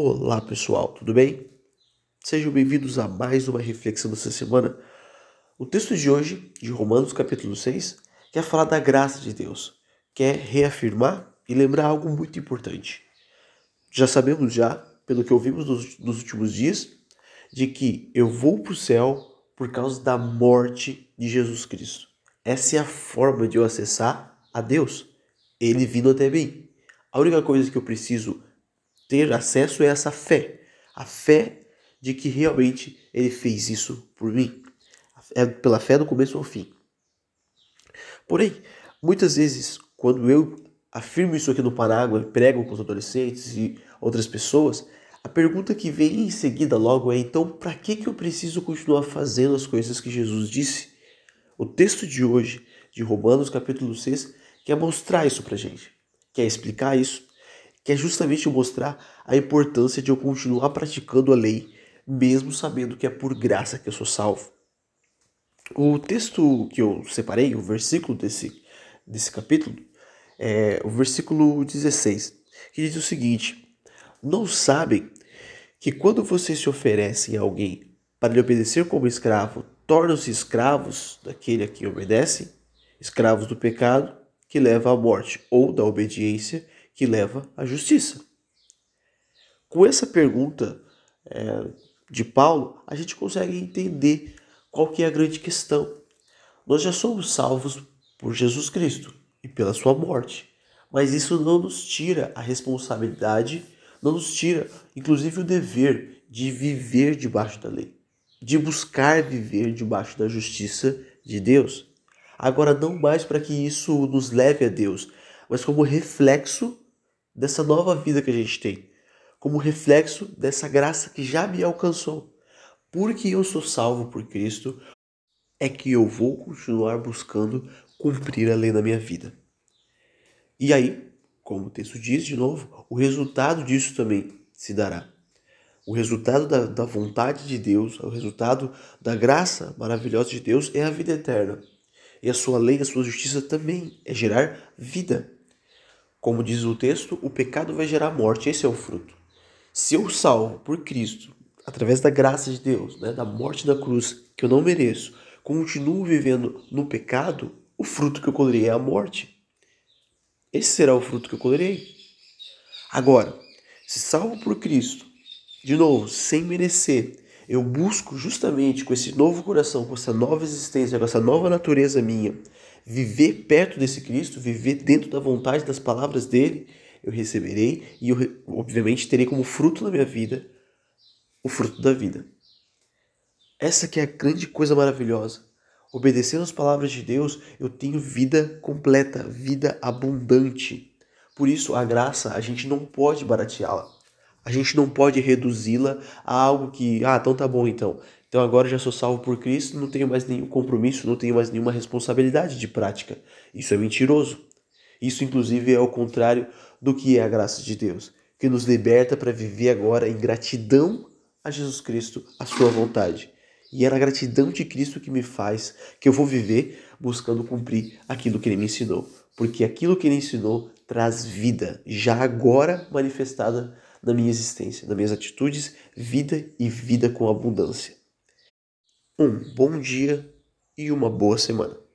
Olá pessoal, tudo bem? Sejam bem-vindos a mais uma reflexão dessa semana. O texto de hoje, de Romanos capítulo 6, quer falar da graça de Deus, quer reafirmar e lembrar algo muito importante. Já sabemos já, pelo que ouvimos nos, últimos dias, de que eu vou para o céu por causa da morte de Jesus Cristo. Essa é a forma de eu acessar a Deus, Ele vindo até mim. A única coisa que eu preciso ter acesso a essa fé. A fé de que realmente ele fez isso por mim. É pela fé do começo ao fim. Porém, muitas vezes, quando eu afirmo isso aqui no Parágua, prego com os adolescentes e outras pessoas, a pergunta que vem em seguida logo é: então, para que, que eu preciso continuar fazendo as coisas que Jesus disse? O texto de hoje, de Romanos capítulo 6, quer mostrar isso para gente, quer explicar isso que é justamente mostrar a importância de eu continuar praticando a lei, mesmo sabendo que é por graça que eu sou salvo. O texto que eu separei, o versículo desse, desse capítulo, é o versículo 16, que diz o seguinte: Não sabem que quando vocês se oferecem a alguém para lhe obedecer como escravo, tornam-se escravos daquele a quem obedecem, escravos do pecado que leva à morte, ou da obediência que leva à justiça. Com essa pergunta é, de Paulo, a gente consegue entender qual que é a grande questão. Nós já somos salvos por Jesus Cristo e pela sua morte, mas isso não nos tira a responsabilidade, não nos tira, inclusive, o dever de viver debaixo da lei, de buscar viver debaixo da justiça de Deus. Agora, não mais para que isso nos leve a Deus, mas como reflexo dessa nova vida que a gente tem, como reflexo dessa graça que já me alcançou. Porque eu sou salvo por Cristo, é que eu vou continuar buscando cumprir a lei na minha vida. E aí, como o texto diz de novo, o resultado disso também se dará. O resultado da, da vontade de Deus, o resultado da graça maravilhosa de Deus é a vida eterna. E a sua lei, a sua justiça também é gerar vida. Como diz o texto, o pecado vai gerar morte, esse é o fruto. Se eu salvo por Cristo, através da graça de Deus, né, da morte da cruz, que eu não mereço, continuo vivendo no pecado, o fruto que eu colherei é a morte. Esse será o fruto que eu colherei. Agora, se salvo por Cristo, de novo, sem merecer, eu busco justamente com esse novo coração, com essa nova existência, com essa nova natureza minha, viver perto desse Cristo, viver dentro da vontade das palavras dele, eu receberei e eu, obviamente, terei como fruto na minha vida o fruto da vida. Essa que é a grande coisa maravilhosa. Obedecendo as palavras de Deus, eu tenho vida completa, vida abundante. Por isso, a graça, a gente não pode barateá-la. A gente não pode reduzi-la a algo que, ah, então tá bom então. Então agora já sou salvo por Cristo, não tenho mais nenhum compromisso, não tenho mais nenhuma responsabilidade de prática. Isso é mentiroso. Isso, inclusive, é o contrário do que é a graça de Deus, que nos liberta para viver agora em gratidão a Jesus Cristo, a sua vontade. E é a gratidão de Cristo que me faz que eu vou viver buscando cumprir aquilo que ele me ensinou. Porque aquilo que ele ensinou traz vida, já agora manifestada na minha existência, nas minhas atitudes, vida e vida com abundância. Um bom dia e uma boa semana.